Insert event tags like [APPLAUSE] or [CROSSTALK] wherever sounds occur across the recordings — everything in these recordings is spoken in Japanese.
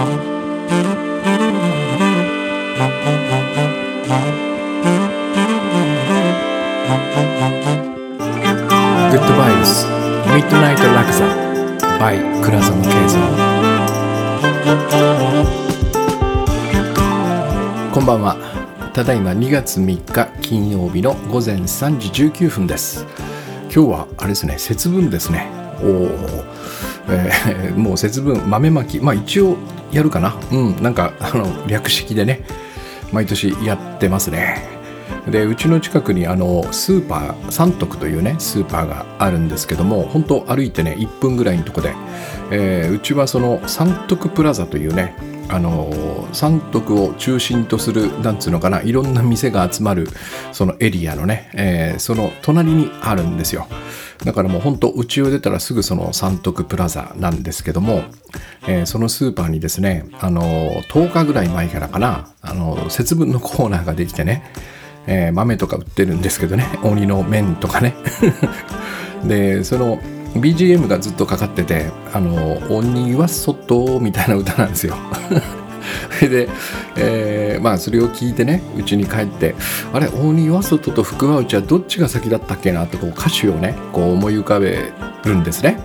グッドバイブスミッドナイトラクザ by 倉園慶三こんばんはただいま2月3日金曜日の午前3時19分です今日はあれですね節分ですねおお、えー、もう節分豆まきまあ一応やるかな？うんなんかあの略式でね毎年やってますね。でうちの近くにあのスーパー三徳というねスーパーがあるんですけども本当歩いてね1分ぐらいのとこで、えー、うちはその三徳プラザというねあの三徳を中心とするなんつうのかないろんな店が集まるそのエリアのね、えー、その隣にあるんですよ。だからもう本当うちを出たらすぐその三徳プラザなんですけども、えー、そのスーパーにですねあの10日ぐらい前からかなあの節分のコーナーができてねえー、豆とか売ってるんですけどね鬼の麺とかね。[LAUGHS] でその BGM がずっとかかってて「あの鬼は外」みたいな歌なんですよ。[LAUGHS] それで、えー、まあそれを聞いてねうちに帰ってあれ鬼は外と福は内はどっちが先だったっけなってこう歌詞をねこう思い浮かべるんですね。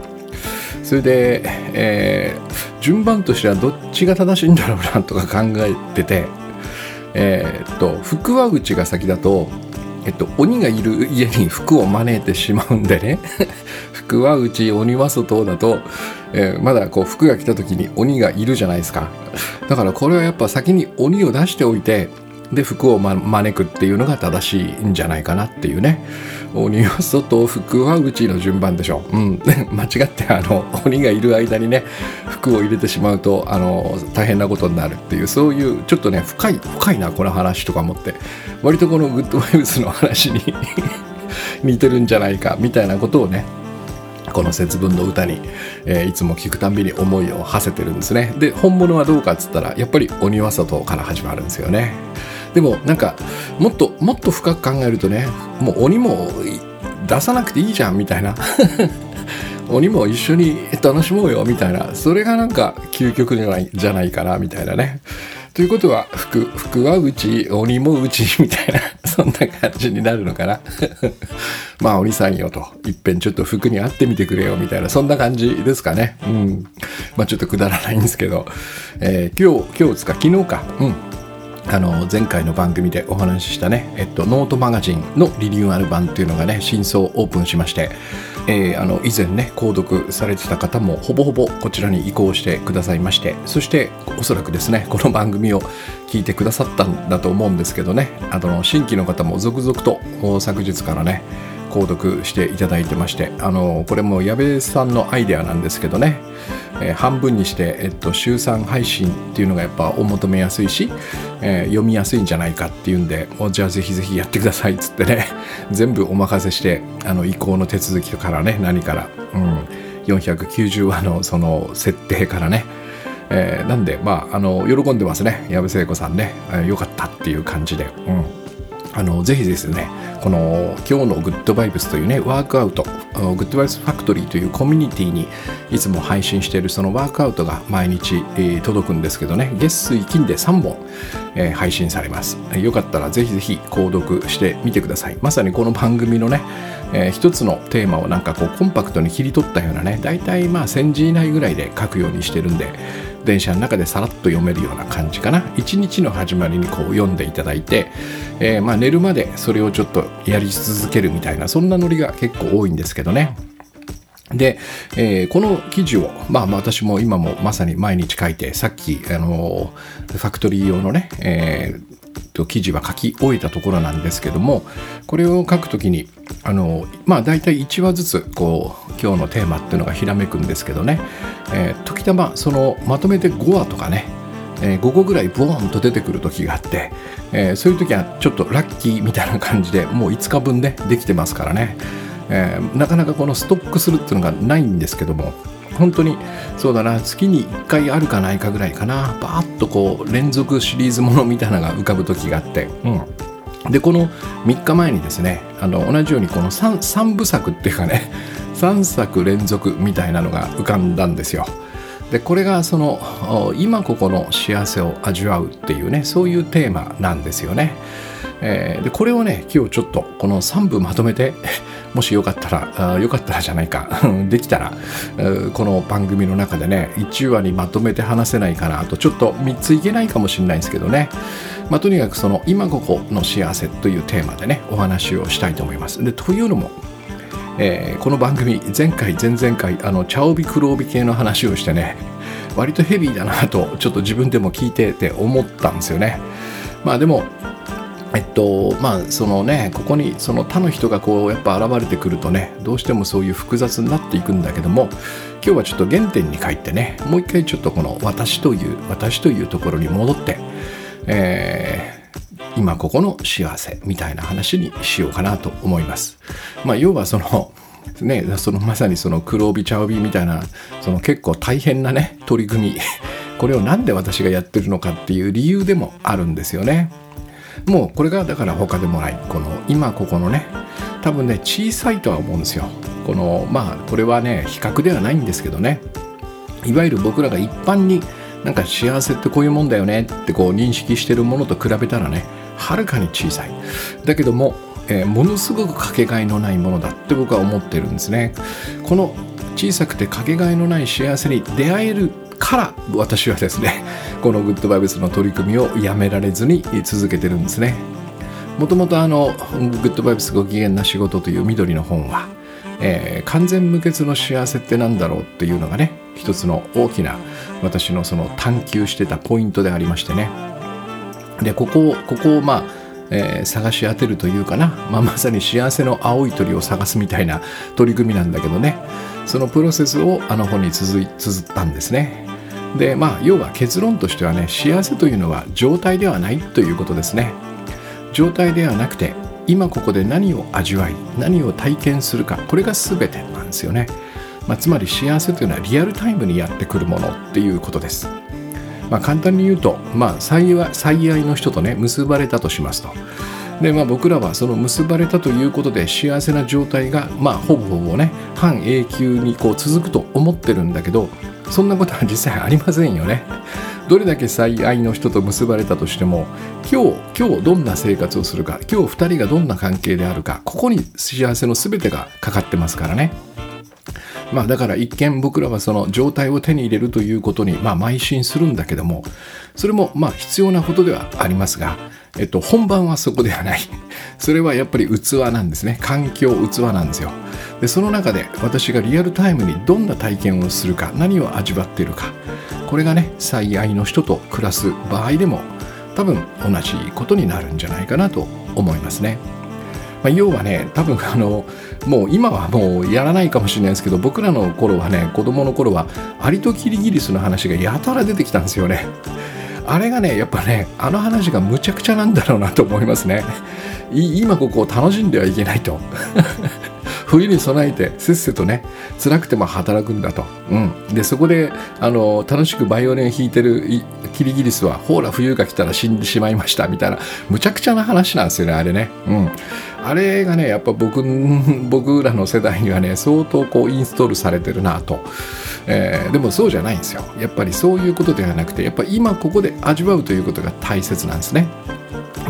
それで、えー、順番としてはどっちが正しいんだろうなとか考えててえー、っと福は内が先だと、えっと、鬼がいる家に福を招いてしまうんでね。[LAUGHS] 福は内鬼は外だと、えー、まだこう福が来た時に鬼がいるじゃないですか。だからこれはやっぱ先に鬼を出しておいてで服を、ま、招くっていうのが正しいんじゃないかなっていうね。鬼は外服は内の順番でしょ。う、うん、[LAUGHS] 間違ってあの鬼がいる間にね服を入れてしまうとあの大変なことになるっていうそういうちょっとね深い深いなこの話とか思って。割とこのグッドバイブスの話に [LAUGHS] 似てるんじゃないかみたいなことをねこの節分の歌に、えー、いつも聞くたんびに思いを馳せてるんですね。で本物はどうかっつったらやっぱり鬼は外から始まるんですよね。でもなんかもっともっと深く考えるとねもう鬼も出さなくていいじゃんみたいな。[LAUGHS] 鬼も一緒に楽しもうよみたいな。それがなんか究極じゃないじゃないかなみたいなね。ということは服服はうち鬼もうちみたいな [LAUGHS] そんな感じになるのかな。[LAUGHS] まあ鬼さんよといっぺんちょっと服に会ってみてくれよみたいなそんな感じですかね。うん。まあちょっとくだらないんですけど、えー、今日今日つか？昨日か。うん。あの前回の番組でお話ししたね、えっと、ノートマガジンのリニューアル版っていうのがね真相オープンしまして、えー、あの以前ね購読されてた方もほぼほぼこちらに移行してくださいましてそしておそらくですねこの番組を聞いてくださったんだと思うんですけどねあの新規の方も続々と昨日からね購読していただいてましてあのこれも矢部さんのアイデアなんですけどね、えー、半分にして、えっと、週3配信っていうのがやっぱお求めやすいし、えー、読みやすいんじゃないかっていうんでじゃあぜひぜひやってくださいっつってね。[LAUGHS] 全部お任せしてあの移行の手続きからね何から、うん、490話のその設定からね。えー、なんで、まあ、あの喜んでますね。矢部聖子さんね、えー、よかったっていう感じで、うん、あのぜひですねこの今日のグッドバイブスというねワークアウトグッドバイブスファクトリーというコミュニティにいつも配信しているそのワークアウトが毎日、えー、届くんですけどね月水金で3本、えー、配信されます。よかったらぜひぜひ購読してみてください。まさにこの番組のね、えー、一つのテーマをなんかこうコンパクトに切り取ったようなね大体まあ1000字以内ぐらいで書くようにしてるんで電車の中でさらっと読めるような感じかな。一日の始まりにこう読んでいただいて、えー、まあ寝るまでそれをちょっとやり続けるみたいなそんなノリが結構多いんですけどね。で、えー、この記事を、まあ、まあ私も今もまさに毎日書いてさっき、あのファクトリー用のね、えー、と記事は書き終えたところなんですけどもこれを書くときにあのまあ大体1話ずつこう今日のテーマっていうのがひらめくんですけどね、えー、時たまそのまとめて5話とかねえー、5個ぐらいボーンと出てくる時があって、えー、そういう時はちょっとラッキーみたいな感じでもう5日分ねできてますからね、えー、なかなかこのストックするっていうのがないんですけども本当にそうだな月に1回あるかないかぐらいかなバーッとこう連続シリーズものみたいなのが浮かぶ時があって、うん、でこの3日前にですねあの同じようにこの 3, 3部作っていうかね [LAUGHS] 3作連続みたいなのが浮かんだんですよ。でこれがその今ここの幸せを味わうっていうねそういうテーマなんですよね。えー、でこれをね今日ちょっとこの3部まとめてもしよかったらよかったらじゃないか。できたらこの番組の中でね1話にまとめて話せないかなとちょっと3ついけないかもしれないんですけどね、まあ、とにかくその今ここの幸せというテーマでねお話をしたいと思います。でというのもえー、この番組前回前々回あの茶帯黒帯系の話をしてね割とヘビーだなとちょっと自分でも聞いてて思ったんですよね。まあでもえっとまあそのねここにその他の人がこうやっぱ現れてくるとねどうしてもそういう複雑になっていくんだけども今日はちょっと原点に帰ってねもう一回ちょっとこの私という私というところに戻って、えー、今ここの幸せみたいな話にしようかなと思います。まあ要はそのね、そのまさにその黒帯茶帯みたいなその結構大変なね取り組みこれを何で私がやってるのかっていう理由でもあるんですよね。もうこれがだから他でもない。この今ここのね多分ね小さいとは思うんですよ。このまあこれはね比較ではないんですけどね。いわゆる僕らが一般になんか幸せってこういうもんだよねってこう認識してるものと比べたらねはるかに小さい。だけども、えー、ものすごくかけがえのないものだって僕は思ってるんですね。この小さくてかけがえのない幸せに出会えるから私はですね [LAUGHS] このグッドバイブスの取り組みをやめられずに続けてるんですね。もともとあのグッドバイブスご機嫌な仕事という緑の本は、えー、完全無欠の幸せって何だろうっていうのがね一つの大きな私のその探求してたポイントでありましてね。でここをここをまあえー、探し当てるというかな、まあ、まさに幸せの青い鳥を探すみたいな取り組みなんだけどね。そのプロセスをあの本に綴ったんですね。でまあ要は結論としてはね幸せというのは状態ではないということですね。状態ではなくて今ここで何を味わい何を体験するかこれが全てなんですよね、まあ、つまり幸せというのはリアルタイムにやってくるものっていうことです。まあ、簡単に言うと、まあ、最愛の人とね結ばれたとしますとで、まあ、僕らはその結ばれたということで幸せな状態が、まあ、ほぼほぼね半永久にこう続くと思ってるんだけどそんなことは実際ありませんよね。どれだけ最愛の人と結ばれたとしても今日今日どんな生活をするか今日2人がどんな関係であるかここに幸せの全てがかかってますからね。まあだから一見僕らはその状態を手に入れるということにまあ邁進するんだけどもそれもまあ必要なことではありますが、えっと、本番はそこではない。[LAUGHS] それはやっぱり器なんですね。環境器なんですよ。でその中で私がリアルタイムにどんな体験をするか何を味わっているかこれがね最愛の人と暮らす場合でも多分同じことになるんじゃないかなと思いますね。まあ、要はね多分あのもう今はもうやらないかもしれないですけど僕らの頃はね子供の頃はアリとキリギリスの話がやたら出てきたんですよね。あれがねやっぱねあの話がむちゃくちゃなんだろうなと思いますね。今ここを楽しんではいけないと。冬に備えてせっせとね辛くても働くんだと、うん、でそこであの楽しくバイオリン弾いてるキリギリスはほら冬が来たら死んでしまいましたみたいなむちゃくちゃな話なんですよねあれね、うん、あれがねやっぱ僕 [LAUGHS] 僕らの世代にはね相当こうインストールされてるなと、えー、でもそうじゃないんですよ。やっぱりそういうことではなくてやっぱ今ここで味わうということが大切なんですね。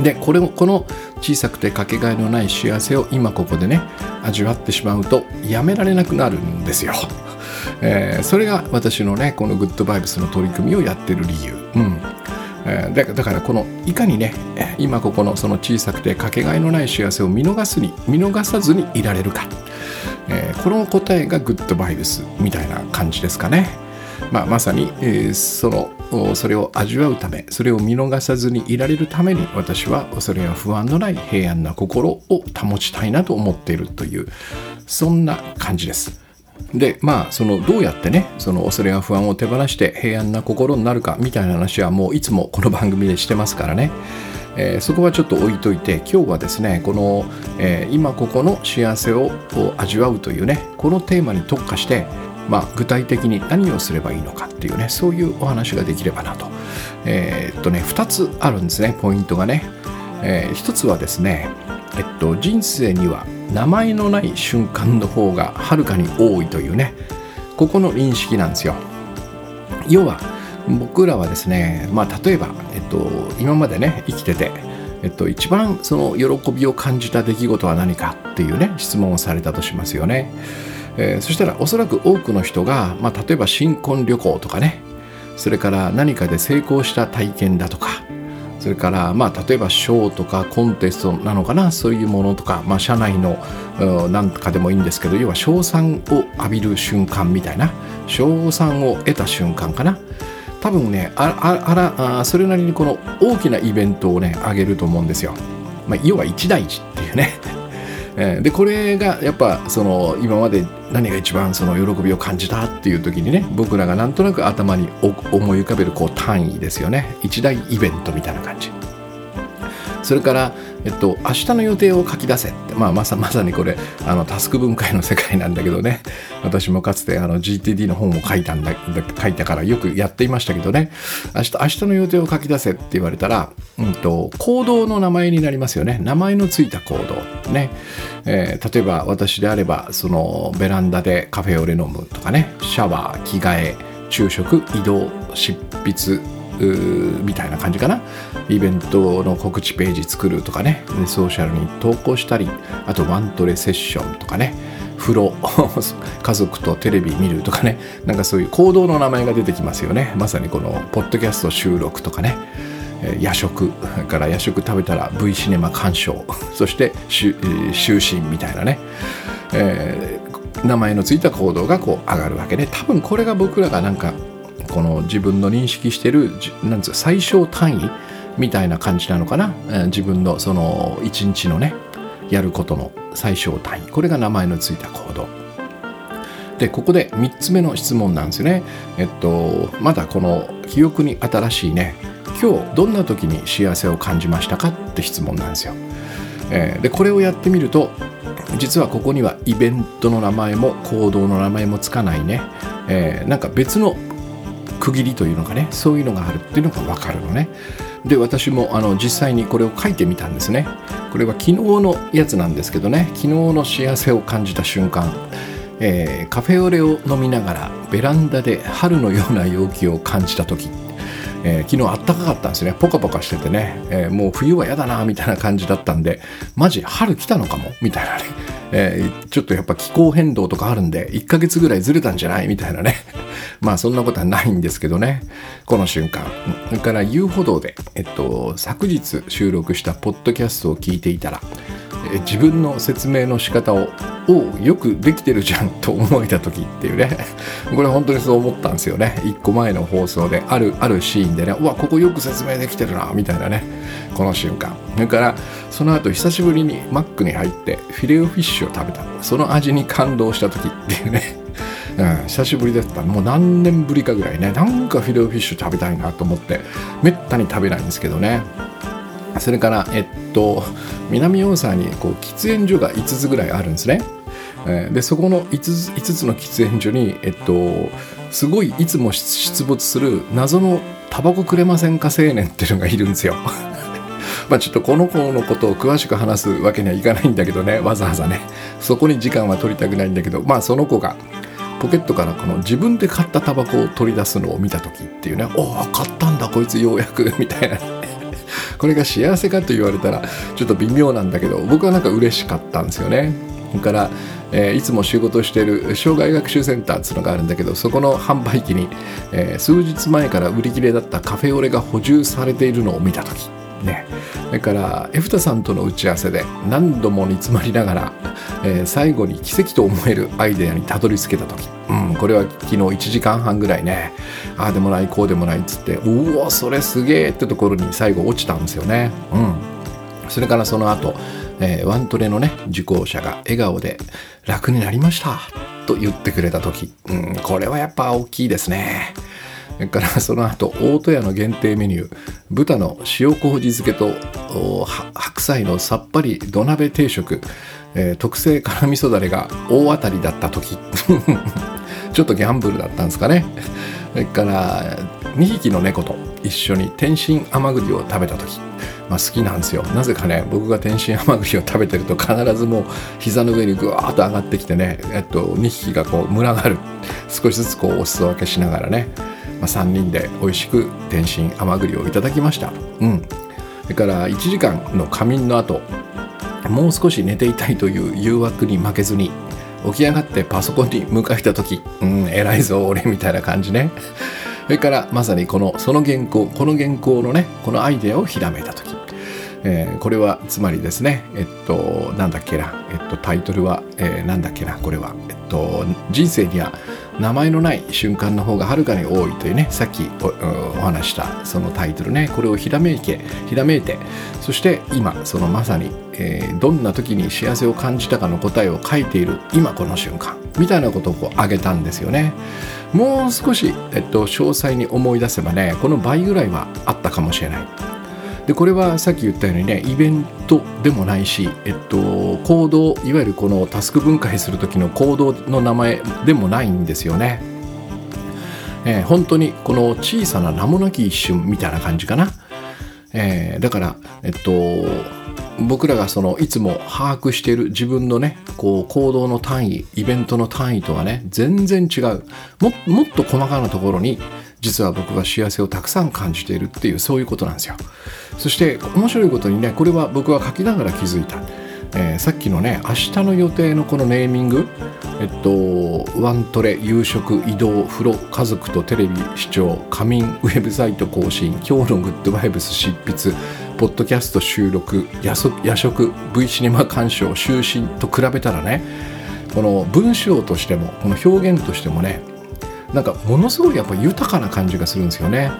でこれもこの小さくてかけがえのない幸せを今ここでね味わってしまうとやめられなくなるんですよ。[LAUGHS] えー、それが私のねこのグッドバイブスの取り組みをやってる理由。うんえー、だからこのいかにね今ここのその小さくてかけがえのない幸せを見逃すに見逃さずにいられるか、えー、この答えがグッドバイブスみたいな感じですかね。まあ、まさに、えー、そのそれを味わうためそれを見逃さずにいられるために私は恐れや不安のない平安な心を保ちたいなと思っているというそんな感じです。でまあそのどうやってねその恐れや不安を手放して平安な心になるかみたいな話はもういつもこの番組でしてますからね、えー、そこはちょっと置いといて今日はですねこの、えー、今ここの幸せを味わうというねこのテーマに特化してまあ、具体的に何をすればいいのかっていうねそういうお話ができればなと。えー、っとね2つあるんですねポイントがね、えー、1つはですねえっと人生には名前のない瞬間の方がはるかに多いというねここの認識なんですよ。要は僕らはですね、まあ、例えば、えっと、今までね生きてて、えっと、一番その喜びを感じた出来事は何かっていうね質問をされたとしますよね、えー、そしたらおそらく多くの人が、まあ、例えば新婚旅行とかねそれから何かで成功した体験だとかそれからまあ例えば賞とかコンテストなのかなそういうものとか、まあ、社内の何かでもいいんですけど要は賞賛を浴びる瞬間みたいな賞賛を得た瞬間かな。多分ねあらあそれなりにこの大きなイベントをねあげると思うんですよ、まあ、要は一大事っていうね。えでこれがやっぱその今まで何が一番その喜びを感じたっていう時にね僕らがなんとなく頭に思い浮かべるこう単位ですよね。一大イベントみたいな感じ。それからえっと、明日の予定を書き出せって、まあ、まさまさにこれあのタスク分解の世界なんだけどね。[LAUGHS] 私もかつてあの GTD の本を書いたんだ書いたからよくやっていましたけどね。明日明日の予定を書き出せって言われたら、うんと、行動の名前になりますよね。名前のついた行動ね、えー、例えば私であればそのベランダでカフェオレ飲むとかね。シャワー着替え昼食移動執筆みたいな感じかな。イベントの告知ページ作るとかね。ソーシャルに投稿したりあとワントレセッションとかね。風呂 [LAUGHS] 家族とテレビ見るとかね。なんかそういう行動の名前が出てきますよね。まさにこのポッドキャスト収録とかね。夜食から夜食食べたら V シネマ鑑賞。[LAUGHS] そして就寝みたいなね、えー、名前のついた行動がこう上がるわけで多分これが僕らがなんかこの自分の認識してるなんつう最小単位みたいな感じなのかな、自分のその一日のねやることの最小単位。これが名前のついた行動。でここで3つ目の質問なんですよね。えっとまだこの記憶に新しいね今日どんな時に幸せを感じましたかって質問なんですよ、えー、でこれをやってみると実はここにはイベントの名前も行動の名前もつかないね、えー、なんか別の区切りというのがねそういうのがあるっていうのが分かるのね。で私もあの実際にこれを書いてみたんですね。これは昨日のやつなんですけどね。昨日の幸せを感じた瞬間、えー、カフェオレを飲みながらベランダで春のような陽気を感じた時。えー、昨日あったかかったんですね。ポカポカしててね、えー、もう冬は嫌だなみたいな感じだったんでマジ春来たのかもみたいなね、えー、ちょっとやっぱ気候変動とかあるんで1ヶ月ぐらいずれたんじゃない？みたいなね。[LAUGHS] まあそんなことはないんですけどね。この瞬間。それから遊歩道で、えっと、昨日収録したポッドキャストを聞いていたら自分の説明の仕方をおよくできてるじゃんと思えた時っていうね。[LAUGHS] これ本当にそう思ったんですよね。1個前の放送であるあるシーンでねうわここよく説明できてるなみたいなね。この瞬間。それからその後久しぶりにマックに入ってフィレオフィッシュを食べた。その味に感動した時っていうね。[LAUGHS] うん、久しぶりだったもう何年ぶりかぐらいね。なんかフィレオフィッシュ食べたいなと思ってめったに食べないんですけどね。それから、えっと、南大沢にこう喫煙所が5つぐらいあるんですね。でそこの 5, つ5つの喫煙所に、えっと、すごいいつも出没する謎のタバコくれませんか青年っていうのがいるんですよ。[LAUGHS] まあちょっとこの子のことを詳しく話すわけにはいかないんだけどね。わざわざね。そこに時間は取りたくないんだけど。まあその子がポケットからこの自分で買ったタバコを取り出すのを見た時っていうね。おお買ったんだこいつようやく。みたいな。これが幸せかと言われたらちょっと微妙なんだけど僕はなんか嬉しかったんですよね。それから、えー、いつも仕事してる障害学習センターっていうのがあるんだけどそこの販売機に、えー、数日前から売り切れだったカフェオレが補充されているのを見た時ね。それからエフタさんとの打ち合わせで何度も煮詰まりながら、えー、最後に奇跡と思えるアイデアにたどり着けた時、うん、これは昨日1時間半ぐらいね。ああでもないこうでもないっつってうおそれすげえってところに最後落ちたんですよね。うん、それからその後、えー、ワントレのね受講者が笑顔で「楽になりました」と言ってくれた時、うん、これはやっぱ大きいですね。それからその後大戸屋の限定メニュー豚の塩麹漬けと白菜のさっぱり土鍋定食、えー、特製辛味噌だれが大当たりだった時。[LAUGHS] ちょっとギャンブルだったんですかね。それから2匹の猫と一緒に天津甘栗を食べた時、まあ、好きなんですよ。なぜかね僕が天津甘栗を食べてると必ずもう膝の上にぐわーっと上がってきてね、えっと、2匹がこう群がる。少しずつこうお裾分けしながらね。あ、3人で美味しく天津甘栗をいただきました。うん。それから1時間の仮眠の後もう少し寝ていたいという誘惑に負けずに起き上がってパソコンに向かえた時うん偉いぞ俺みたいな感じね。それからまさにこのその原稿この原稿のねこのアイデアをひらめた時。えー、これはつまりですねえっとなんだっけな、えっと、タイトルは、えー、なんだっけなこれは、えっと、人生には名前のない瞬間の方がはるかに多いというねさっきお話したそのタイトルねこれをひらめいてひらめいてそして今そのまさに、えー、どんな時に幸せを感じたかの答えを書いている今この瞬間みたいなことをこう挙げたんですよね。もう少し、えっと、詳細に思い出せばねこの倍ぐらいはあったかもしれない。でこれはさっき言ったようにねイベントでもないし、えっと、行動いわゆるこのタスク分解する時の行動の名前でもないんですよね。えー、本当にこの小さな名もなき一瞬みたいな感じかな。えー、だから、えっと、僕らがそのいつも把握している自分のねこう行動の単位イベントの単位とはね全然違う。もっと細かなところに実は僕は幸せをたくさん感じているっていうそういうことなんですよ。そして面白いことにねこれは僕は書きながら気づいた、えー、さっきのね明日の予定のこのネーミングえっとワントレ夕食移動風呂家族とテレビ視聴仮眠ウェブサイト更新今日のグッドバイブス執筆ポッドキャスト収録夜食 V シネマ鑑賞就寝と比べたらねこの文章としてもこの表現としてもねなんかものすごいやっぱ豊かな感じがするんですよね。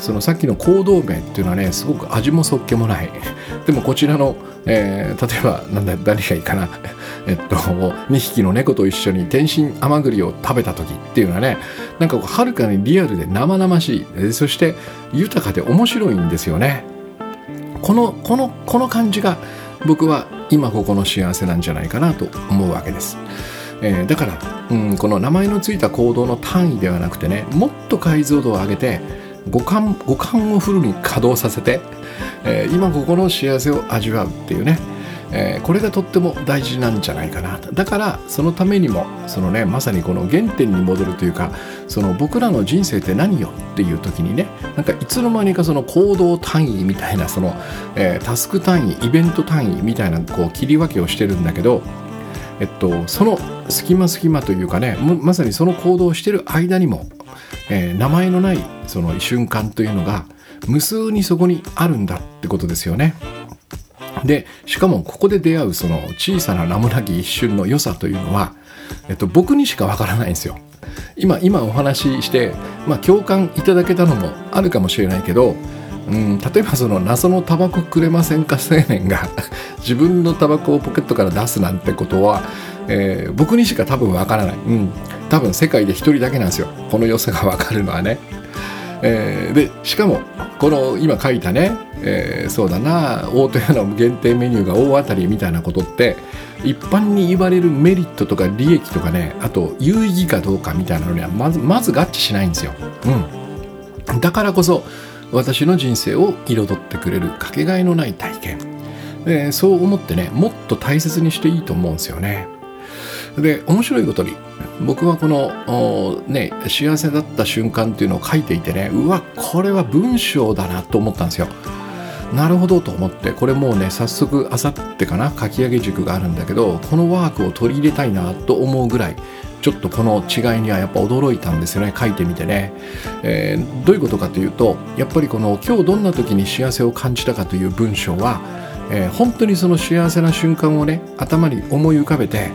そのさっきの行動面っていうのはねすごく味もそっけもない。[LAUGHS] でもこちらの、えー、例えばなんだ誰がいいかな。[LAUGHS] えっと2匹の猫と一緒に天津甘栗を食べた時っていうのはねなんかはるかにリアルで生々しい。そして豊かで面白いんですよね。このこのこの感じが僕は今ここの幸せなんじゃないかなと思うわけです。えー、だから、うん、この名前の付いた行動の単位ではなくてねもっと解像度を上げて五感五感をフルに稼働させて、えー、今ここの幸せを味わうっていうね、えー、これがとっても大事なんじゃないかなだからそのためにもそのねまさにこの原点に戻るというかその僕らの人生って何よっていう時にねなんかいつの間にかその行動単位みたいなその、えー、タスク単位イベント単位みたいなこう切り分けをしてるんだけどえっと、その隙間隙間というかねまさにその行動をしてる間にも、えー、名前のないその瞬間というのが無数にそこにあるんだってことですよね。でしかもここで出会うその小さな名もなき一瞬の良さというのは、えっと、僕にしかわからないんですよ。今今お話しして、まあ、共感いただけたのもあるかもしれないけどうん、例えばその謎のタバコくれませんか青年が [LAUGHS] 自分のタバコをポケットから出すなんてことは、えー、僕にしか多分わからない、うん、多分世界で一人だけなんですよ。この良さがわかるのはね、えー、でしかもこの今書いたね、えー、そうだな大戸屋の限定メニューが大当たりみたいなことって一般に言われるメリットとか利益とかねあと有意義かどうかみたいなのにはまずまず合致しないんですよ、うん、だからこそ私の人生を彩ってくれるかけがえのない体験、でそう思ってねもっと大切にしていいと思うんですよね。で面白いことに僕はこのね幸せだった瞬間っていうのを書いていてねうわこれは文章だなと思ったんですよ。なるほどと思ってこれもうね早速あさってかな書き上げ塾があるんだけどこのワークを取り入れたいなと思うぐらいちょっとこの違いにはやっぱ驚いたんですよね書いてみてね、えー、どういうことかというとやっぱりこの今日どんな時に幸せを感じたかという文章は、えー、本当にその幸せな瞬間をね頭に思い浮かべて、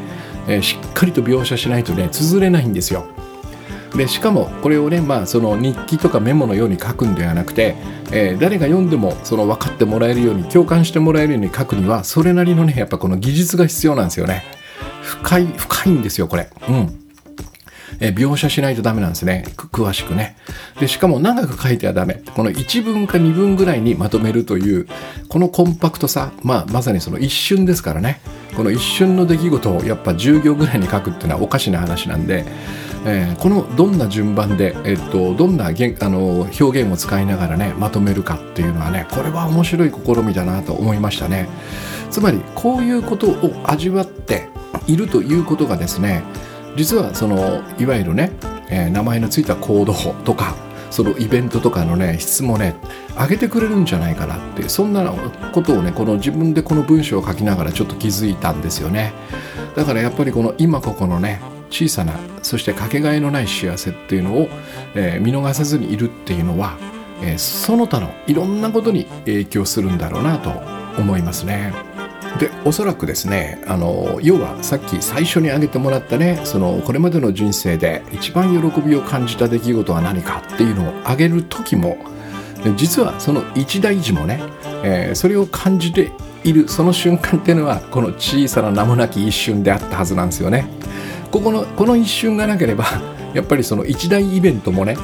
えー、しっかりと描写しないとね綴れないんですよでしかもこれをね、まあ、その日記とかメモのように書くんではなくて、えー、誰が読んでもその分かってもらえるように共感してもらえるように書くにはそれなりのねやっぱこの技術が必要なんですよね。深い、深いんですよ、これ。うん。え描写しないとダメなんですね。詳しくね。で、しかも長く書いてはダメ。この1文か2文ぐらいにまとめるという、このコンパクトさ、まあ、まさにその一瞬ですからね。この一瞬の出来事をやっぱ10行ぐらいに書くっていうのはおかしな話なんで、えー、このどんな順番で、えっと、どんなげあの表現を使いながらねまとめるかっていうのはねこれは面白い試みだなと思いましたねつまりこういうことを味わっているということがですね実はそのいわゆるね、えー、名前のついた行動とかそのイベントとかのね質もね上げてくれるんじゃないかなってそんなことをねこの自分でこの文章を書きながらちょっと気づいたんですよねだからやっぱりこの今ここのね小さなそしてかけがえのない幸せっていうのを、えー、見逃さずにいるっていうのは、えー、その他のいろんなことに影響するんだろうなと思いますね。でおそらくですねあの要はさっき最初に挙げてもらったねそのこれまでの人生で一番喜びを感じた出来事は何かっていうのを挙げる時も実はその一大事もね、えー、それを感じているその瞬間っていうのはこの小さな名もなき一瞬であったはずなんですよね。ここのこの一瞬がなければやっぱりその一大イベントもね、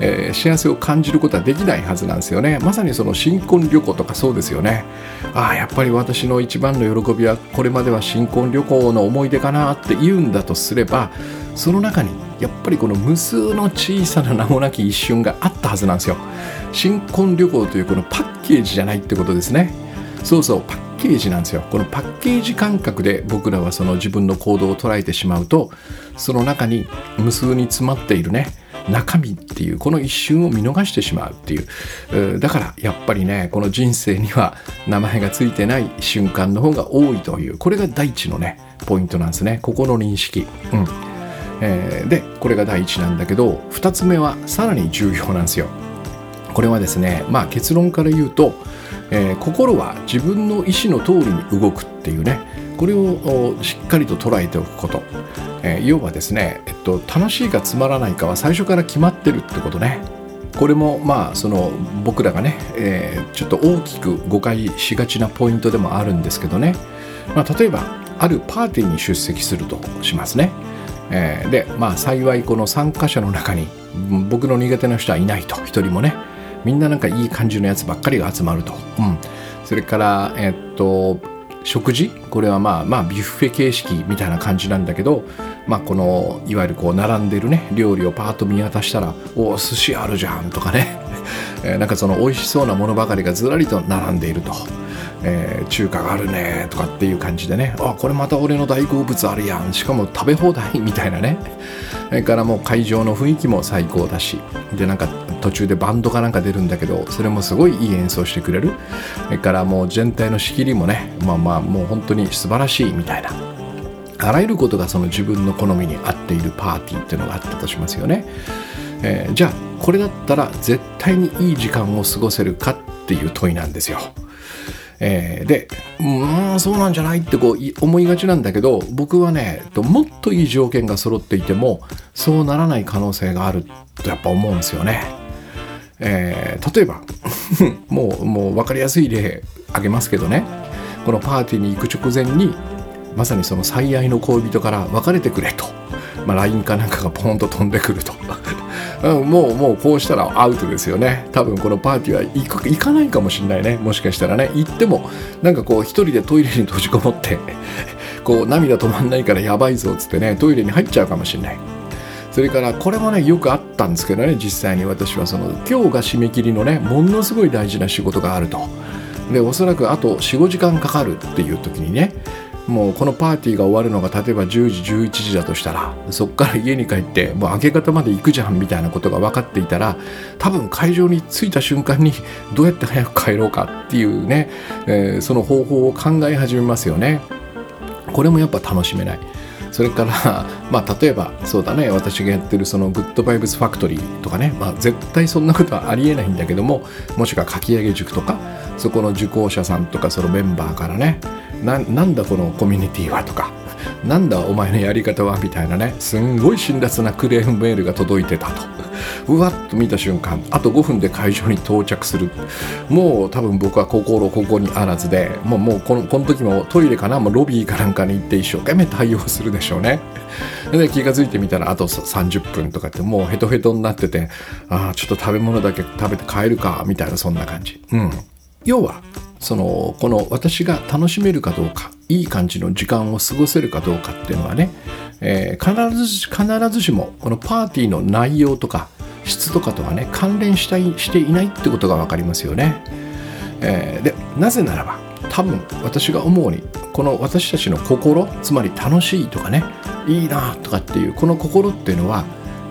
えー、幸せを感じることはできないはずなんですよね。まさにその新婚旅行とかそうですよね。ああやっぱり私の一番の喜びはこれまでは新婚旅行の思い出かなって言うんだとすればその中にやっぱりこの無数の小さな名もなき一瞬があったはずなんですよ。新婚旅行というこのパッケージじゃないってことですね。そうそうパッケージなんですよ。このパッケージ感覚で僕らはその自分の行動を捉えてしまうとその中に無数に詰まっているね。中身っていうこの一瞬を見逃してしまうっていう。だからやっぱりねこの人生には名前がついてない瞬間の方が多いというこれが第一のねポイントなんですね。ここの認識。うん。えー、でこれが第一なんだけど2つ目はさらに重要なんですよ。これはですねまあ結論から言うとえー、心は自分の意思の通りに動くっていうねこれをしっかりと捉えておくこと、えー、要はですね、えっと、楽しいかつまらないかは最初から決まってるってことね。これもまあその僕らがね、えー、ちょっと大きく誤解しがちなポイントでもあるんですけどね、まあ、例えばあるパーティーに出席するとしますね、えー、でまあ幸いこの参加者の中に僕の苦手な人はいないと。一人もね。みんななんかいい感じのやつばっかりが集まると、うん、それからえっと食事？これはまあまあビュッフェ形式みたいな感じなんだけど、まあ、このいわゆるこう並んでるね料理をパーッと見渡したら「おお寿司あるじゃん」とかね、[LAUGHS] なんかその美味しそうなものばかりがずらりと並んでいると。えー、中華があるねとかっていう感じでね。あこれまた俺の大好物あるやん。しかも食べ放題みたいなね。それからもう会場の雰囲気も最高だしでなんか途中でバンドかなんか出るんだけどそれもすごいいい演奏してくれる。それからもう全体の仕切りもねまあまあもう本当に素晴らしいみたいな。あらゆることがその自分の好みに合っているパーティーっていうのがあったとしますよね、えー、じゃあこれだったら絶対にいい時間を過ごせるかっていう問いなんですよ。えー、でうんそうなんじゃないってこう思いがちなんだけど僕はねもっといい条件が揃っていてもそうならない可能性があるとやっぱ思うんですよね。えー、例えば [LAUGHS] もうもう分かりやすい例挙げますけどね。このパーティーに行く直前にまさにその最愛の恋人から別れてくれと、まあ、LINE かなんかがポンと飛んでくると。[LAUGHS] うん、もうもうこうしたらアウトですよね。多分このパーティーは行く行かないかもしれないね。もしかしたらね。行ってもなんかこう一人でトイレに閉じこもって [LAUGHS] こう涙止まんないからやばいぞっつってねトイレに入っちゃうかもしれない。それからこれもねよくあったんですけどね実際に。私はその今日が締め切りのねものすごい大事な仕事があると。でおそらくあと45時間かかるっていう時にねもうこのパーティーが終わるのが例えば10時11時だとしたらそこから家に帰ってもう明け方まで行くじゃんみたいなことが分かっていたら多分会場に着いた瞬間にどうやって早く帰ろうかっていうね、えー、その方法を考え始めますよね。これもやっぱ楽しめない。それから、[LAUGHS] まあ、例えばそうだね私がやってるそのグッドバイブスファクトリーとかね、まあ、絶対そんなことはありえないんだけどももしくは書き上げ塾とかそこの受講者さんとかそのメンバーからねななんだこのコミュニティはとかなんだお前のやり方はみたいなねすんごい辛辣なクレームメールが届いてたと。うわっと見た瞬間あと5分で会場に到着する。もう多分僕は心ここにあらずでもうもうこのこの時もトイレかなもうロビーかなんかに行って一生懸命対応するでしょうね。で気が付いてみたらあと30分とかってもうヘトヘトになっててああちょっと食べ物だけ食べて帰るかみたいなそんな感じ。うん。要はそのこの私が楽しめるかどうかいい感じの時間を過ごせるかどうかっていうのはね、えー、必ず必ずしもこのパーティーの内容とか質とかとはね関連したいしていないってことが分かりますよね。えー、でなぜならば多分私が思うにこの私たちの心つまり楽しいとかねいいなとかっていうこの心っていうのは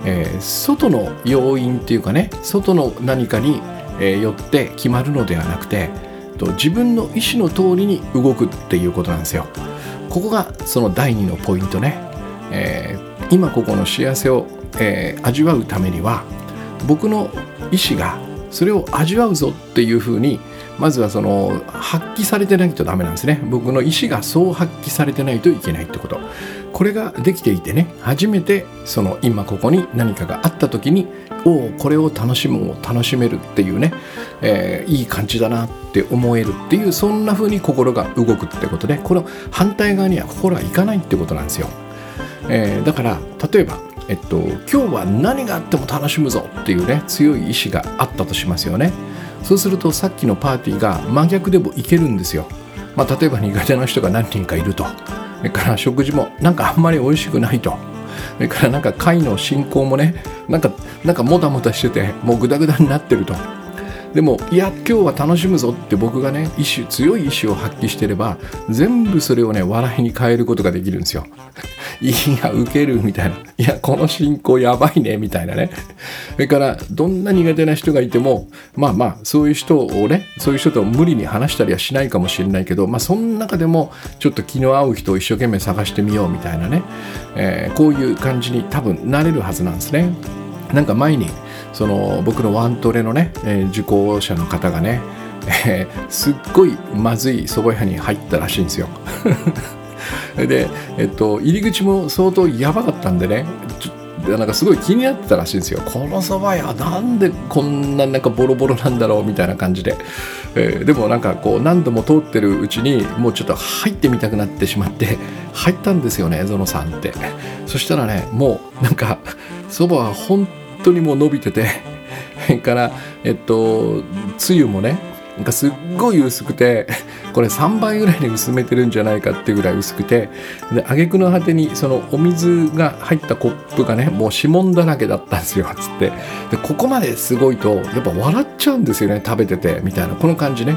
えー、外の要因っていうかね外の何かに、え、よって決まるのではなくてと自分の意思の通りに動くっていうことなんですよ。ここがその第2のポイントね、えー、今ここの幸せを、えー、味わうためには僕の意思がそれを味わうぞっていうふうにまずはその発揮されてないとダメなんですね。僕の意思がそう発揮されてないといけないってこと。これができていてね初めてその今ここに何かがあった時におおこれを楽しむを楽しめるっていうね、えー、いい感じだなって思えるっていうそんな風に心が動くってことでこの反対側には心はいかないってことなんですよ、えー、だから例えばえっと、今日は何があっても楽しむぞっていうね強い意志があったとしますよね。そうするとさっきのパーティーが真逆でもいけるんですよ、まあ、例えば苦手な人が何人かいると。それから食事もなんかあんまり美味しくないと。それからなんか会の進行もねなんかなんかもたもたしててもうグダグダになってると。でもいや今日は楽しむぞって僕がね意志強い意志を発揮してれば全部それをね笑いに変えることができるんですよ。[LAUGHS] いや受けるみたいな。いやこの進行やばいねみたいなね。それからどんな苦手な人がいてもまあまあそういう人をねそういう人と無理に話したりはしないかもしれないけどまあその中でもちょっと気の合う人を一生懸命探してみようみたいなね、えー、こういう感じに多分なれるはずなんですね。なんか前にその僕のワントレのね、えー、受講者の方がね、えー、すっごいまずい蕎麦屋に入ったらしいんですよ。[LAUGHS] で、えっと、入り口も相当やばかったんでねなんかすごい気になってたらしいんですよ。この蕎麦屋なんでこんななんかボロボロなんだろうみたいな感じで、えー、でもなんかこう何度も通ってるうちにもうちょっと入ってみたくなってしまって入ったんですよねゾノさんってそしたらねもうなんか蕎麦は本当にもう伸びててからえっとつゆもねなんかすっごい薄くてこれ3倍ぐらいに薄めてるんじゃないかっていうぐらい薄くてで挙句の果てにそのお水が入ったコップがねもう指紋だらけだったんですよつって。でここまですごいとやっぱ笑っちゃうんですよね食べててみたいなこの感じね。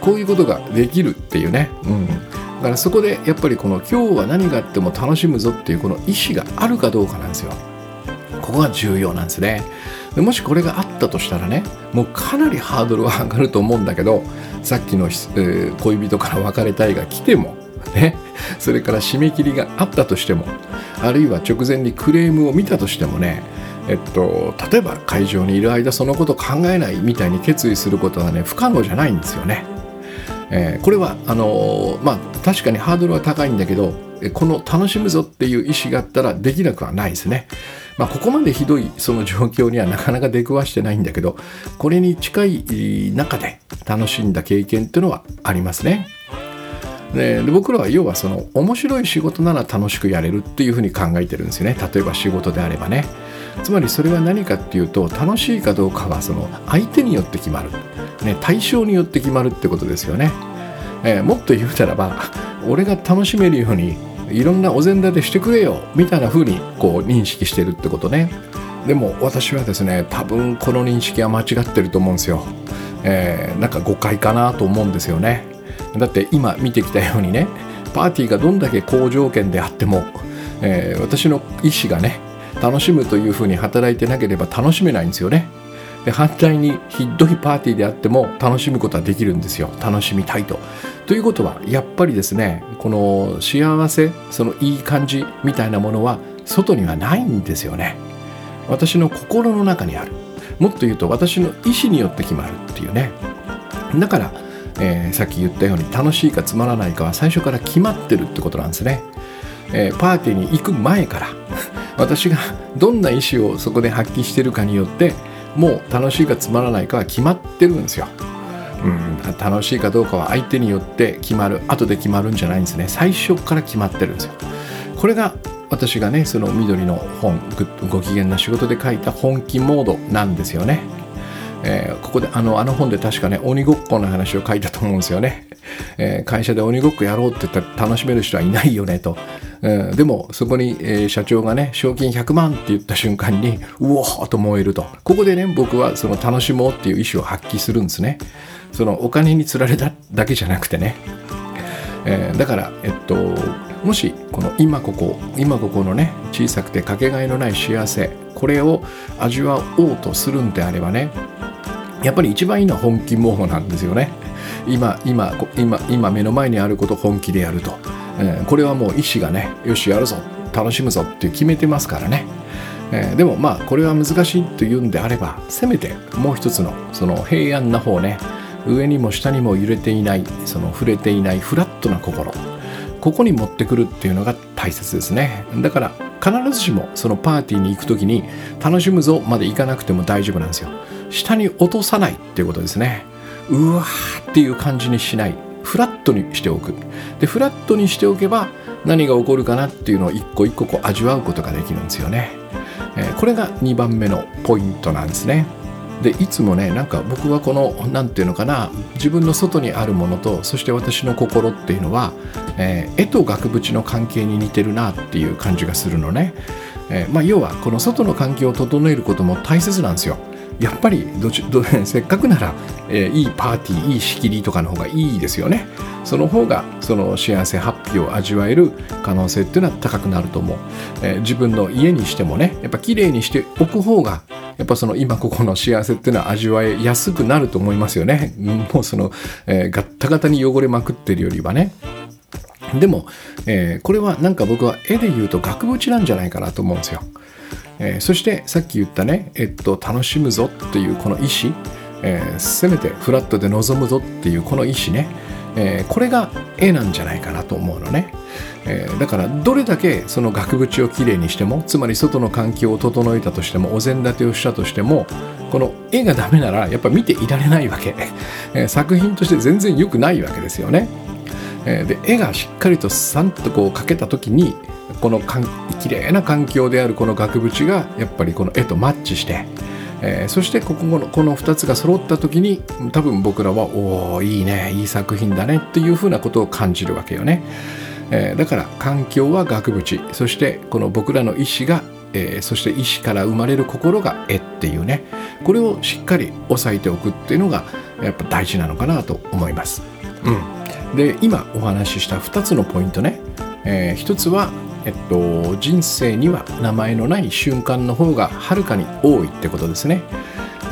こういうことができるっていうね。うん。だからそこでやっぱりこの今日は何があっても楽しむぞっていうこの意思があるかどうかなんですよ。ここが重要なんですねでもしこれがあったとしたらねもうかなりハードルは上がると思うんだけどさっきの、えー、恋人から別れたいが来てもねそれから締め切りがあったとしてもあるいは直前にクレームを見たとしてもねえっと、例えば会場にいる間そのこと考えないみたいに決意することはね不可能じゃないんですよね。えー、これはあのー、まあ確かにハードルは高いんだけどこの楽しむぞっていう意思があったらできなくはないですね。まあ、ここまでひどいその状況にはなかなか出くわしてないんだけどこれに近い中で楽しんだ経験っていうのはありますね。で僕らは要はその面白い仕事なら楽しくやれるっていうふうに考えてるんですよね。例えば仕事であればね。つまりそれは何かっていうと楽しいかどうかはその相手によって決まる、ね、対象によって決まるってことですよね、えー、もっと言うたらば俺が楽しめるようにいろんなお膳立てしてくれよみたいな風にこう認識してるってことね。でも私はですね多分この認識は間違ってると思うんですよ、えー、なんか誤解かなと思うんですよね。だって今見てきたようにねパーティーがどんだけ好条件であっても、えー、私の意思がね楽しむというふうに働いてなければ楽しめないんですよね。で反対にひどいパーティーであっても楽しむことはできるんですよ楽しみたいと。ということはやっぱりですねこの幸せそのいい感じみたいなものは外にはないんですよね。私の心の中にあるもっと言うと私の意思によって決まるっていうねだから、えー、さっき言ったように楽しいかつまらないかは最初から決まってるってことなんですね。えー、パーティーに行く前から私がどんな意思をそこで発揮してるかによってもう楽しいかつまらないかは決まってるんですよ。うん、楽しいかどうかは相手によって決まる後で決まるんじゃないんですね。最初から決まってるんですよ。これが私がねその緑の本ご機嫌な仕事で書いた本気モードなんですよね。えー、ここであのあの本で確かね鬼ごっこの話を書いたと思うんですよね、えー、会社で鬼ごっこやろうって言ったら楽しめる人はいないよねと、うん、でもそこに、えー、社長がね賞金100万って言った瞬間にうおーと燃えると。ここでね僕はその楽しもうっていう意思を発揮するんですね。そのお金につられただけじゃなくてね、えだからえっともしこの今ここ今ここのね小さくてかけがえのない幸せこれを味わおうとするんであればねやっぱり一番いいのは本気模倣なんですよね。今今今今目の前にあること本気でやると、えー、これはもう意志がねよしやるぞ。楽しむぞって決めてますからね、えー、でもまあこれは難しいというんであればせめてもう一つのその平安な方ね。上にも下にも揺れていないその触れていないフラットな心。ここに持ってくるっていうのが大切ですね。だから必ずしもそのパーティーに行く時に楽しむぞまで行かなくても大丈夫なんですよ。下に落とさないっていうことですね。うわーっていう感じにしない。フラットにしておく。でフラットにしておけば何が起こるかなっていうのを一個一個こう味わうことができるんですよね、えー、これが2番目のポイントなんですね。でいつもねなんか僕はこの何て言うのかな自分の外にあるものとそして私の心っていうのは、えー、絵と額縁の関係に似てるなっていう感じがするのね、えー、まあ、要はこの外の環境を整えることも大切なんですよ。やっぱりどど [LAUGHS] せっかくなら、えー、いいパーティーいい仕切りとかの方がいいですよね。その方がその幸せハッピーを味わえる可能性っていうのは高くなると思う、えー、自分の家にしてもねやっぱ綺麗にしておく方がやっぱその今ここの幸せっていうのは味わいやすくなると思いますよね。もうその、えー、ガッタガタに汚れまくってるよりはね。でも、えー、これはなんか僕は絵で言うと額縁なんじゃないかなと思うんですよ。えー、そしてさっき言ったね、えっと、楽しむぞっていうこの意思、えー、せめてフラットで臨むぞっていうこの意思ね、えー、これが絵なんじゃないかなと思うのね、えー、だからどれだけその額縁をきれいにしてもつまり外の環境を整えたとしてもお膳立てをしたとしてもこの絵がダメならやっぱ見ていられないわけ、え、作品として全然良くないわけですよね、え、で絵がしっかりとさんとこう描けた時にこのかん綺麗な環境であるこの額縁がやっぱりこの絵とマッチして、えー、そしてここのこの2つが揃った時に多分僕らはおおいいねいい作品だねっていうふうなことを感じるわけよね、えー、だから環境は額縁。そしてこの僕らの意思が、えー、そして意思から生まれる心が絵っていうね。これをしっかり押さえておくっていうのがやっぱ大事なのかなと思います、うん、で今お話しした2つのポイントね、えー、1つはえっと、人生には名前のない瞬間の方がはるかに多いってことですね。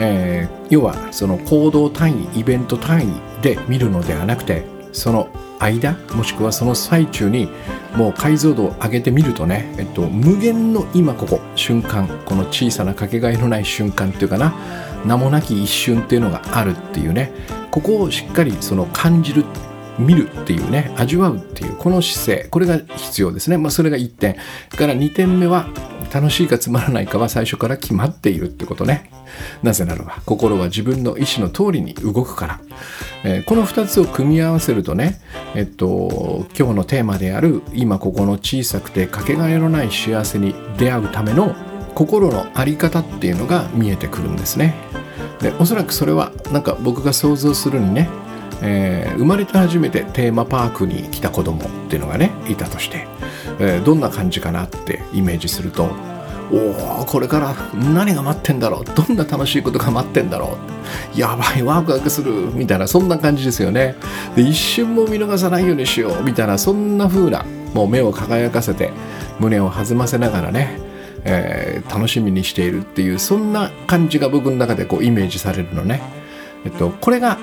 えー、要はその行動単位イベント単位で見るのではなくてその間もしくはその最中にもう解像度を上げてみるとね、えっと、無限の今ここ瞬間この小さなかけがえのない瞬間っていうかな名もなき一瞬っていうのがあるっていうねここをしっかりその感じる見るっていうね味わうっていうこの姿勢これが必要ですね、まあ、それが1点。から2点目は楽しいかつまらないかは最初から決まっているってことね。なぜならば心は自分の意思の通りに動くから、えー、この2つを組み合わせるとねえっと今日のテーマである今ここの小さくてかけがえのない幸せに出会うための心の在り方っていうのが見えてくるんですね。でおそらくそれはなんか僕が想像するにねえー、生まれて初めてテーマパークに来た子供っていうのがねいたとして、えー、どんな感じかなってイメージするとおおこれから何が待ってんだろうどんな楽しいことが待ってんだろうやばいワクワクするみたいなそんな感じですよね。で一瞬も見逃さないようにしようみたいなそんな風なもう目を輝かせて胸を弾ませながらね、えー、楽しみにしているっていうそんな感じが僕の中でこうイメージされるのね。えっとこれが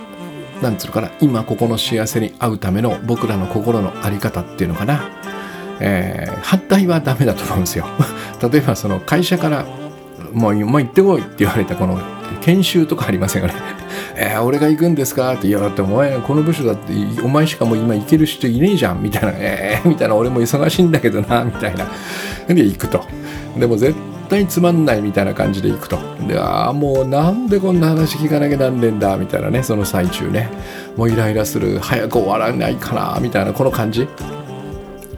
なんつうのかな今ここの幸せに会うための僕らの心の在り方っていうのかな、えー、反対はダメだと思うんですよ。[LAUGHS] 例えばその会社からもうもう行ってこいって言われたこの研修とかありませんよね。[LAUGHS] えー、俺が行くんですか？って言われてお前この部署だってお前しかもう今行ける人いねえじゃん。みたいなえー、みたいな俺も忙しいんだけどなみたいな。で行くと。でも絶対つまんないみたいな感じで行くと。でああもうなんでこんな話聞かなきゃなんねんだみたいなねその最中ね。もうイライラする。早く終わらないかなみたいなこの感じ。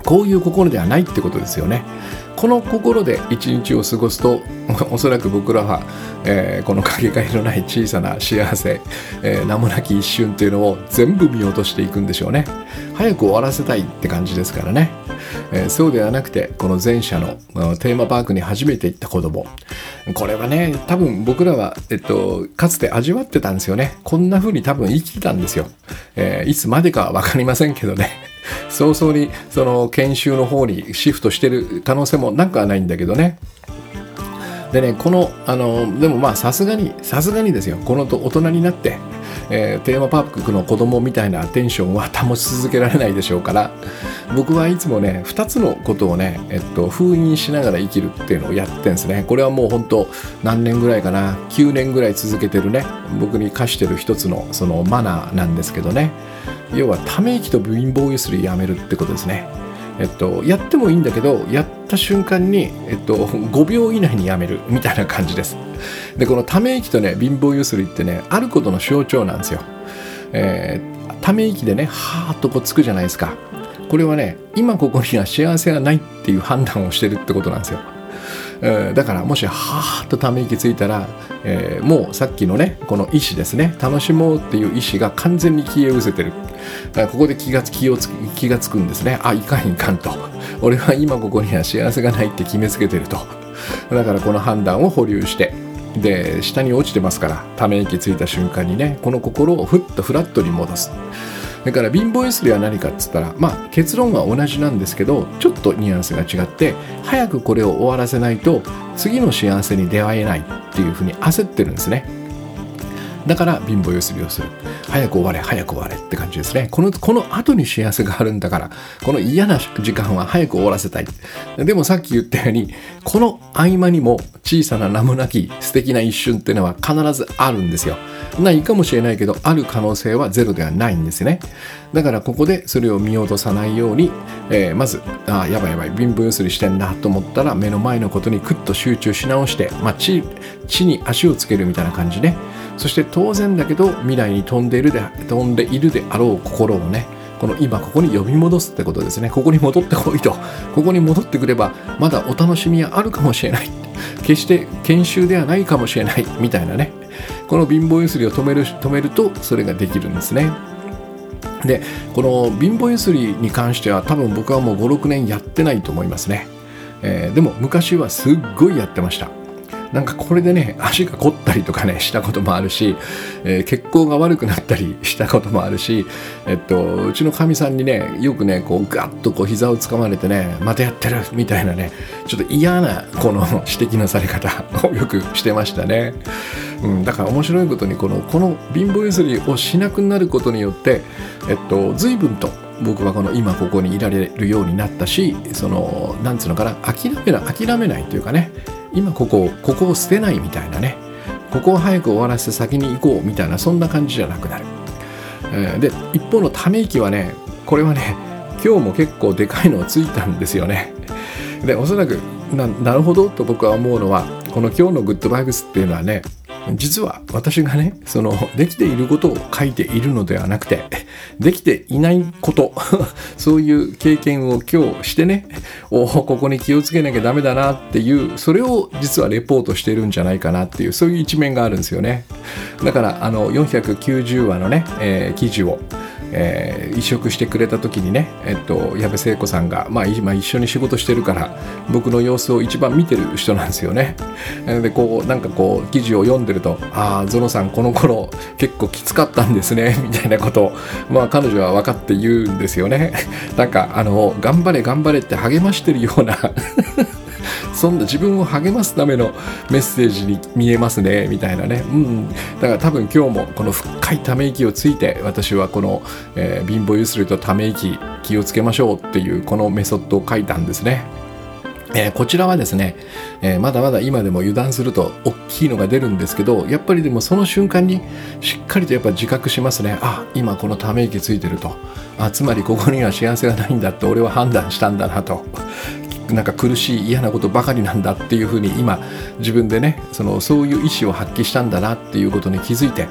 こういう心ではないってことですよね。この心で一日を過ごすと [LAUGHS] おそらく僕らは、えー、このかけがえのない小さな幸せ、えー、名もなき一瞬っていうのを全部見落としていくんでしょうね。早く終わらせたいって感じですからね、えー、そうではなくてこの前者のテーマパークに初めて行った子供。これはね多分僕らは、えっと、かつて味わってたんですよね。こんな風に多分生きてたんですよ、えいつまでかは分かりませんけどね。早々にその研修の方にシフトしてる可能性もなくはないんだけどね。でねこのあのでもまあさすがにさすがにですよ。この大人になってえー、テーマパークの子供みたいなテンションは保ち続けられないでしょうから。僕はいつもね2つのことをね、えっと、封印しながら生きるっていうのをやってんですね。これはもう本当何年ぐらいかな。9年ぐらい続けてるね。僕に課してる一つのそのマナーなんですけどね。要はため息と貧乏ゆすりやめるってことですね。えっと、やってもいいんだけどやった瞬間に、えっと、5秒以内にやめるみたいな感じです。でこのため息とね貧乏ゆすりってねあることの象徴なんですよ、えー、ため息でねはーっとこうつくじゃないですか。これはね今ここには幸せがないっていう判断をしてるってことなんですよ。だからもしはーっとため息ついたら、えー、もうさっきのねこの意思ですね楽しもうっていう意思が完全に消え失せてる。ここで気が気をつ気がつくんですね。あいかんいかんと。[LAUGHS] 俺は今ここには幸せがないって決めつけてると。だからこの判断を保留して。で下に落ちてますからため息ついた瞬間にねこの心をふっとフラットに戻す。だから貧乏ゆすりは何かっつったらまあ結論は同じなんですけどちょっとニュアンスが違って早くこれを終わらせないと次の幸せに出会えないっていうふうに焦ってるんですね。だから貧乏ゆすりをする。早く終われ早く終われって感じですね。このこの後に幸せがあるんだからこの嫌な時間は早く終わらせたい。でもさっき言ったようにこの合間にも小さな名もなき素敵な一瞬っていうのは必ずあるんですよ。ないかもしれないけどある可能性はゼロではないんですね。だからここでそれを見落とさないように、えー、まずああやばいやばい貧乏ゆすりしてんなと思ったら目の前のことにクッと集中し直して、まあ、地地に足をつけるみたいな感じね。そして当然だけど未来に飛んでいるで飛んでいるであろう心をねこの今ここに呼び戻すってことですね。ここに戻ってこいと。ここに戻ってくればまだお楽しみはあるかもしれない。決して研修ではないかもしれない。みたいなね。この貧乏ゆすりを止める止めるとそれができるんですね。でこの貧乏ゆすりに関しては多分僕はもう56年やってないと思いますね、えー、でも昔はすっごいやってました。なんかこれでね足が凝ったりとかねしたこともあるし、えー、血行が悪くなったりしたこともあるし、えっと、うちのかみさんにねよくねこうガッとこう膝をつかまれてねまたやってるみたいなねちょっと嫌なこの指摘のされ方をよくしてましたね、うん、だから面白いことにこのこの貧乏ゆすりをしなくなることによって、えっと、随分と僕はこの今ここにいられるようになったしそのなんつうのかな諦めな諦めないというかね今ここここを捨てないみたいなね。ここを早く終わらせて先に行こうみたいなそんな感じじゃなくなる、えー、で一方のため息はねこれはね今日も結構でかいのをついたんですよね。でおそらくななるほどと僕は思うのはこの今日のグッドバイブスっていうのはね実は私がねそのできていることを書いているのではなくてできていないこと [LAUGHS] そういう経験を今日してねおここに気をつけなきゃダメだなっていうそれを実はレポートしてるんじゃないかなっていうそういう一面があるんですよね。だからあの490話のね、えー、記事をえー、移植してくれた時にね、えっと、矢部聖子さんが、まあ、今一緒に仕事してるから僕の様子を一番見てる人なんですよね。でこうなんかこう記事を読んでると「ああゾノさんこの頃結構きつかったんですね」[LAUGHS] みたいなことを、まあ、彼女は分かって言うんですよね。なんかあの頑張れ頑張れって励ましてるようなそんな自分を励ますためのメッセージに見えますねみたいなね、うん、だから多分今日もこの深いため息をついて私はこの、えー、貧乏ゆすりとため息気をつけましょうっていうこのメソッドを書いたんですね。えー、こちらはですね、えー、まだまだ今でも油断すると大きいのが出るんですけどやっぱりでもその瞬間にしっかりとやっぱ自覚しますね。あ今このため息ついてると。あつまりここには幸せがないんだって俺は判断したんだなと。なんか苦しい嫌なことばかりなんだっていうふうに今自分でねそのそういう意思を発揮したんだなっていうことに気づいて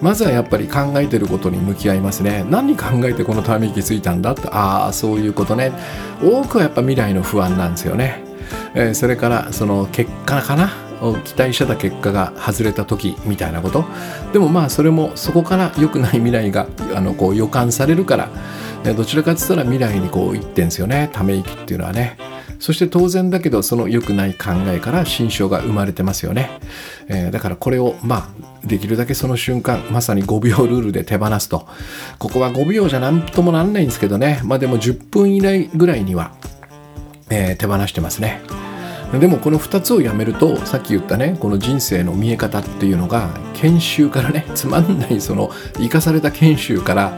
まずはやっぱり考えてることに向き合いますね。何考えてこのため息ついたんだってああそういうことね。多くはやっぱ未来の不安なんですよね、えー、それからその結果かな？期待してた結果が外れた時みたいなこと。でもまあそれもそこから良くない未来があのこう予感されるからどちらかって言ったら未来にこう言ってんですよね。ため息っていうのはね。そして当然だけどその良くない考えから心象が生まれてますよね、えー、だからこれをまあできるだけその瞬間まさに5秒ルールで手放すと。ここは5秒じゃ何ともなんないんですけどね。まあでも10分以内ぐらいには、えー、手放してますね。でもこの2つをやめるとさっき言ったねこの人生の見え方っていうのが研修からね [LAUGHS] つまんないその生かされた研修から、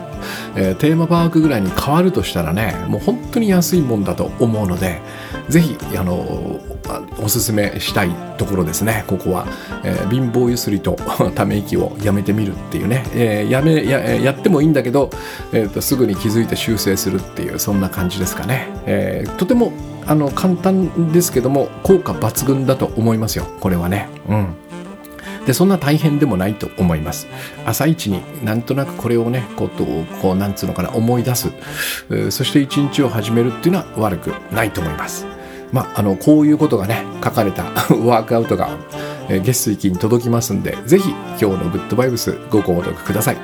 えー、テーマパークぐらいに変わるとしたらねもう本当に安いもんだと思うのでぜひあのおすすめしたいところですね。ここは、えー、貧乏ゆすりと [LAUGHS] ため息をやめてみるっていうね、えー、やめややってもいいんだけど、えーと、すぐに気づいて修正するっていうそんな感じですかね、えー、とてもあの簡単ですけども効果抜群だと思いますよ。これはね。うん。でそんな大変でもないと思います。朝一になんとなくこれをねことをこうなんつうのかな思い出す。そして一日を始めるっていうのは悪くないと思います。まあ、あのこういうことがね書かれた [LAUGHS] ワークアウトが、え月水金に届きますんでぜひ今日のグッドバイブスご購読ください、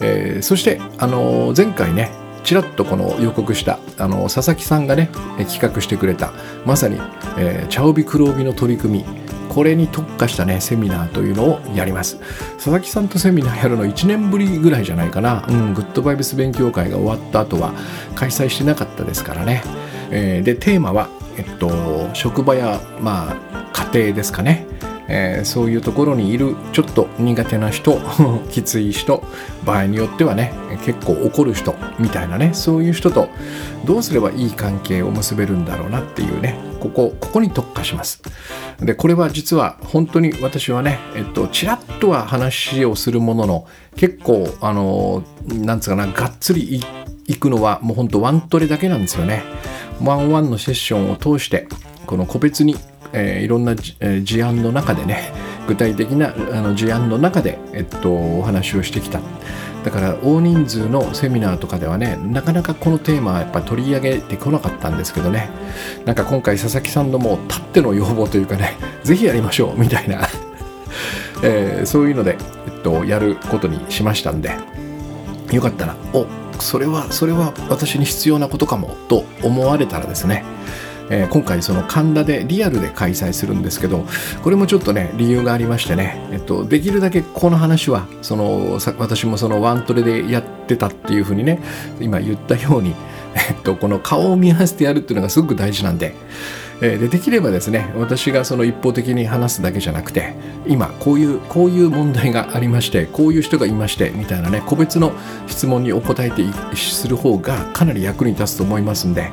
えー、そしてあの前回ねちらっとこの予告したあの佐々木さんがね企画してくれたまさに、えー、茶帯黒帯の取り組み。これに特化したねセミナーというのをやります。佐々木さんとセミナーやるの1年ぶりぐらいじゃないかな、うん、グッドバイブス勉強会が終わった後は開催してなかったですからね、えー、でテーマはえっと、職場や、まあ、家庭ですかね、えー、そういうところにいるちょっと苦手な人 [LAUGHS] きつい人場合によってはね結構怒る人みたいなねそういう人とどうすればいい関係を結べるんだろうなっていうねここここに特化します。でこれは実は本当に私はねえっとちらっとは話をするものの結構あのなんつうかながっつりいくのはもうほんとワントレだけなんですよね。ワンワンのセッションを通してこの個別に、えー、いろんな、事案の中でね具体的なあの事案の中で、えっと、お話をしてきた。だから大人数のセミナーとかではねなかなかこのテーマはやっぱ取り上げてこなかったんですけどね。なんか今回佐々木さんのもうたっての要望というかね [LAUGHS] ぜひやりましょうみたいな。[LAUGHS] えー、そういうので、えっと、やることにしましたんで。よかったらおそれはそれは私に必要なことかもと思われたらですねえー、今回その神田でリアルで開催するんですけどこれもちょっとね理由がありましてね、えっと、できるだけこの話はその私もそのワントレでやってたっていうふうにね今言ったように、えっと、この顔を見合わせてやるっていうのがすごく大事なんでえでできればですね私がその一方的に話すだけじゃなくて今こういうこういう問題がありましてこういう人がいましてみたいなね個別の質問にお答えてする方がかなり役に立つと思いますんで、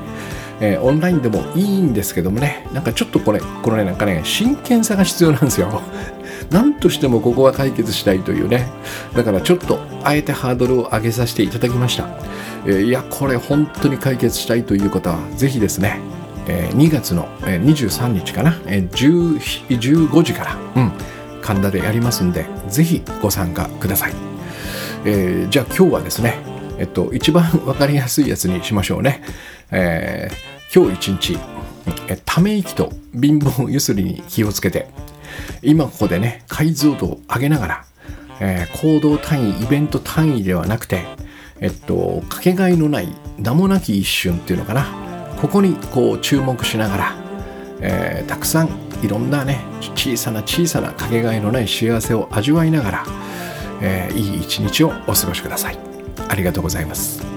えー、オンラインでもいいんですけどもねなんかちょっとこれこのねなんかね真剣さが必要なんですよ。[LAUGHS] 何としてもここは解決したいというねだからちょっとあえてハードルを上げさせていただきました、えー、いやこれ本当に解決したいという方はぜひですねえ2月の23日かな、え15時から、うん、神田でやりますんで、ぜひご参加ください。えー、じゃあ今日はですね、えっと、一番わかりやすいやつにしましょうね。えー、今日一日、えため息と貧乏ゆすりに気をつけて、今ここでね、解像度を上げながら、えー、行動単位、イベント単位ではなくて、えっと、かけがえのない名もなき一瞬っていうのかな。ここにこう注目しながら、えー、たくさんいろんなね小さな小さなかけがえのない幸せを味わいながら、えー、いい一日をお過ごしくださいありがとうございます